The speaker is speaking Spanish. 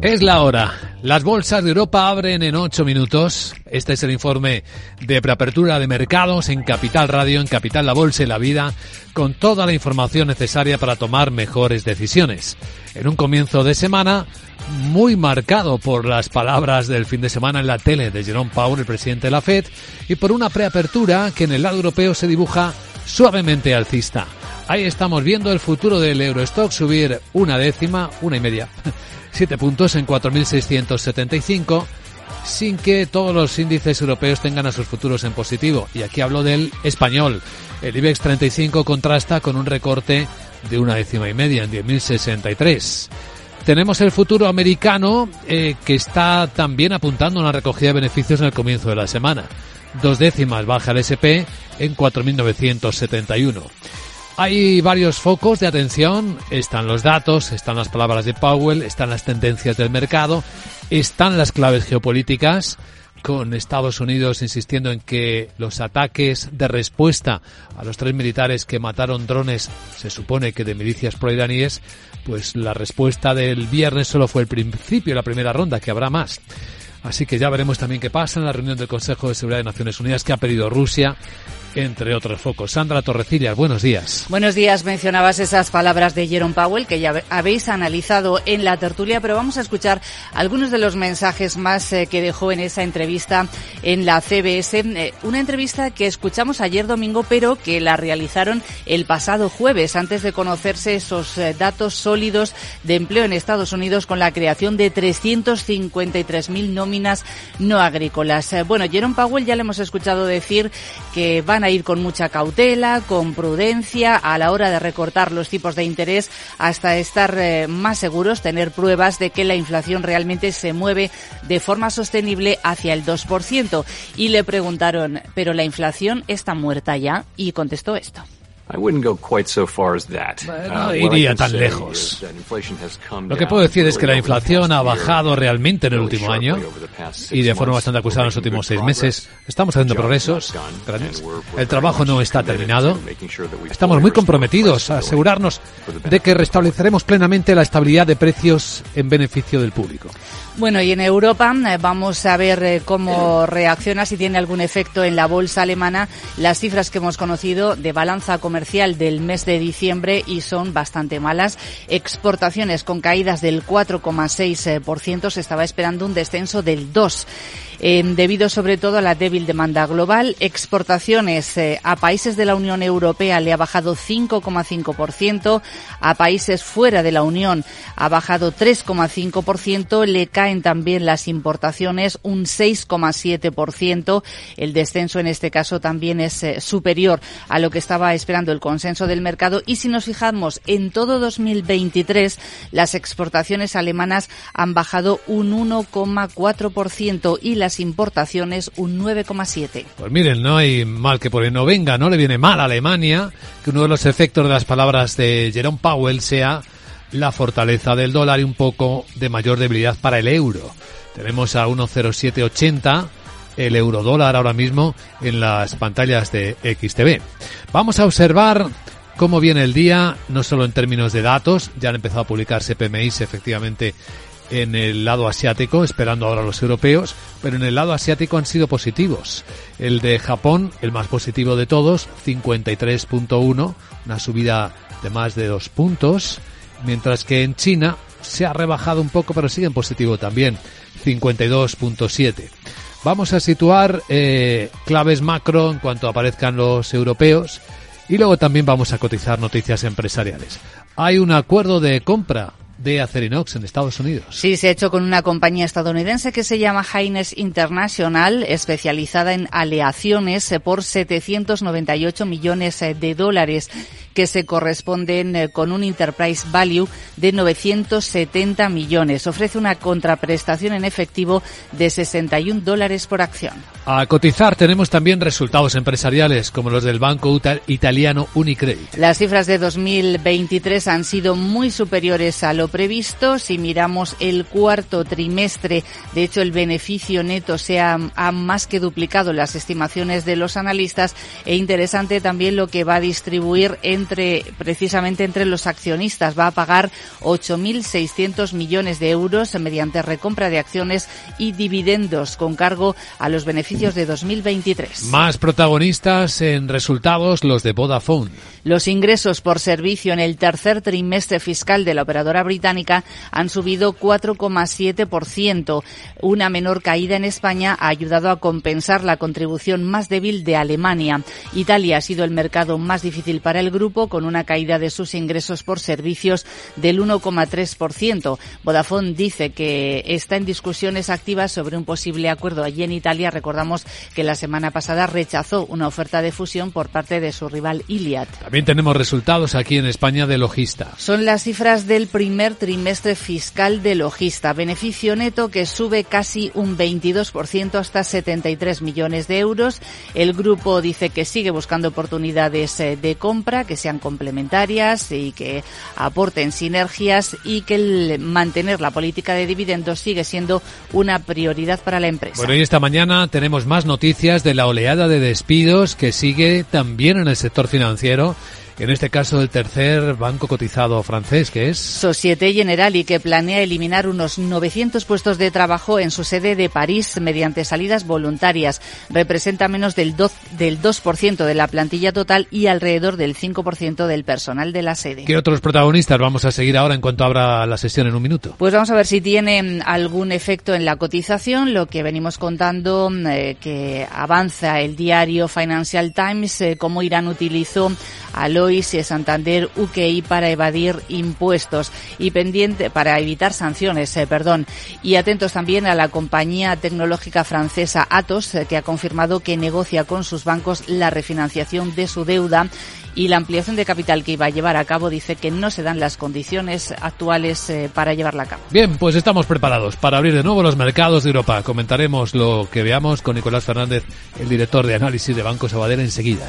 Es la hora. Las bolsas de Europa abren en ocho minutos. Este es el informe de preapertura de mercados en Capital Radio, en Capital La Bolsa y la Vida, con toda la información necesaria para tomar mejores decisiones. En un comienzo de semana muy marcado por las palabras del fin de semana en la tele de Jerome Powell, el presidente de la Fed, y por una preapertura que en el lado europeo se dibuja suavemente alcista. Ahí estamos viendo el futuro del Eurostock subir una décima, una y media 7 puntos en 4.675 sin que todos los índices europeos tengan a sus futuros en positivo. Y aquí hablo del español. El IBEX 35 contrasta con un recorte de una décima y media en 10.063. Tenemos el futuro americano eh, que está también apuntando a una recogida de beneficios en el comienzo de la semana. Dos décimas baja el SP en 4.971. Hay varios focos de atención, están los datos, están las palabras de Powell, están las tendencias del mercado, están las claves geopolíticas, con Estados Unidos insistiendo en que los ataques de respuesta a los tres militares que mataron drones, se supone que de milicias proiraníes, pues la respuesta del viernes solo fue el principio, la primera ronda, que habrá más. Así que ya veremos también qué pasa en la reunión del Consejo de Seguridad de Naciones Unidas que ha pedido Rusia entre otros focos. Sandra Torrecillas, buenos días. Buenos días. Mencionabas esas palabras de Jerome Powell que ya habéis analizado en la tertulia, pero vamos a escuchar algunos de los mensajes más eh, que dejó en esa entrevista en la CBS. Eh, una entrevista que escuchamos ayer domingo, pero que la realizaron el pasado jueves, antes de conocerse esos eh, datos sólidos de empleo en Estados Unidos con la creación de 353.000 nóminas no agrícolas. bueno, Jerome Powell ya le hemos escuchado decir que van a ir con mucha cautela, con prudencia a la hora de recortar los tipos de interés hasta estar eh, más seguros, tener pruebas de que la inflación realmente se mueve de forma sostenible hacia el 2%. Y le preguntaron, ¿pero la inflación está muerta ya? Y contestó esto. No iría tan lejos. Lo que puedo decir es que la inflación ha bajado realmente en el último año y de forma bastante acusada en los últimos seis meses. Estamos haciendo progresos El trabajo no está terminado. Estamos muy comprometidos a asegurarnos de que restableceremos plenamente la estabilidad de precios en beneficio del público. Bueno, y en Europa eh, vamos a ver eh, cómo reacciona, si tiene algún efecto en la bolsa alemana, las cifras que hemos conocido de balanza comercial del mes de diciembre y son bastante malas. Exportaciones con caídas del 4,6%, se estaba esperando un descenso del 2% eh, debido sobre todo a la débil demanda global. Exportaciones eh, a países de la Unión Europea le ha bajado 5,5%, a países fuera de la Unión ha bajado 3,5%, le caen también las importaciones un 6,7%. El descenso en este caso también es eh, superior a lo que estaba esperando el consenso del mercado y si nos fijamos en todo 2023 las exportaciones alemanas han bajado un 1,4% y las importaciones un 9,7. Pues miren, no hay mal que por el no venga, no le viene mal a Alemania que uno de los efectos de las palabras de Jerome Powell sea la fortaleza del dólar y un poco de mayor debilidad para el euro. Tenemos a 1,0780 el euro dólar ahora mismo en las pantallas de XTV. Vamos a observar cómo viene el día, no solo en términos de datos, ya han empezado a publicarse PMIs efectivamente en el lado asiático, esperando ahora los europeos, pero en el lado asiático han sido positivos. El de Japón, el más positivo de todos, 53.1, una subida de más de dos puntos, mientras que en China se ha rebajado un poco, pero sigue en positivo también, 52.7. Vamos a situar eh, claves macro en cuanto aparezcan los europeos y luego también vamos a cotizar noticias empresariales. Hay un acuerdo de compra de Acerinox en Estados Unidos. Sí, se ha hecho con una compañía estadounidense que se llama Haines International, especializada en aleaciones eh, por 798 millones eh, de dólares que se corresponden eh, con un enterprise value de 970 millones. Ofrece una contraprestación en efectivo de 61 dólares por acción. A cotizar tenemos también resultados empresariales como los del banco italiano Unicredit. Las cifras de 2023 han sido muy superiores a lo previsto. Si miramos el cuarto trimestre, de hecho el beneficio neto se ha, ha más que duplicado las estimaciones de los analistas e interesante también lo que va a distribuir entre entre precisamente entre los accionistas. Va a pagar 8.600 millones de euros mediante recompra de acciones y dividendos con cargo a los beneficios de 2023. Más protagonistas en resultados los de Vodafone. Los ingresos por servicio en el tercer trimestre fiscal de la operadora británica han subido 4,7%. Una menor caída en España ha ayudado a compensar la contribución más débil de Alemania. Italia ha sido el mercado más difícil para el grupo, con una caída de sus ingresos por servicios del 1,3%. Vodafone dice que está en discusiones activas sobre un posible acuerdo. Allí en Italia recordamos que la semana pasada rechazó una oferta de fusión por parte de su rival Iliad. También tenemos resultados aquí en España de Logista. Son las cifras del primer trimestre fiscal de Logista. Beneficio neto que sube casi un 22% hasta 73 millones de euros. El grupo dice que sigue buscando oportunidades eh, de compra que sean complementarias y que aporten sinergias y que el mantener la política de dividendos sigue siendo una prioridad para la empresa. Bueno, y esta mañana tenemos más noticias de la oleada de despidos que sigue también en el sector financiero en este caso el tercer banco cotizado francés, que es Societe Generale, que planea eliminar unos 900 puestos de trabajo en su sede de París mediante salidas voluntarias. Representa menos del 2%, del 2 de la plantilla total y alrededor del 5% del personal de la sede. ¿Qué otros protagonistas vamos a seguir ahora en cuanto abra la sesión en un minuto? Pues vamos a ver si tiene algún efecto en la cotización, lo que venimos contando eh, que avanza el diario Financial Times, eh, cómo Irán utilizó a Lois y Santander UKI para evadir impuestos y pendiente para evitar sanciones, eh, perdón. Y atentos también a la compañía tecnológica francesa Atos, eh, que ha confirmado que negocia con sus bancos la refinanciación de su deuda y la ampliación de capital que iba a llevar a cabo dice que no se dan las condiciones actuales eh, para llevarla a cabo. Bien, pues estamos preparados para abrir de nuevo los mercados de Europa. Comentaremos lo que veamos con Nicolás Fernández, el director de análisis de Banco Sabadell, enseguida.